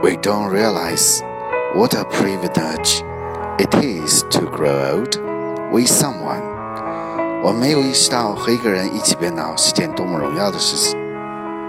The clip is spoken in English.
We don't realize what a privilege it is to grow old with someone. 我没有意识到和一个人一起变老是件多么荣耀的事情。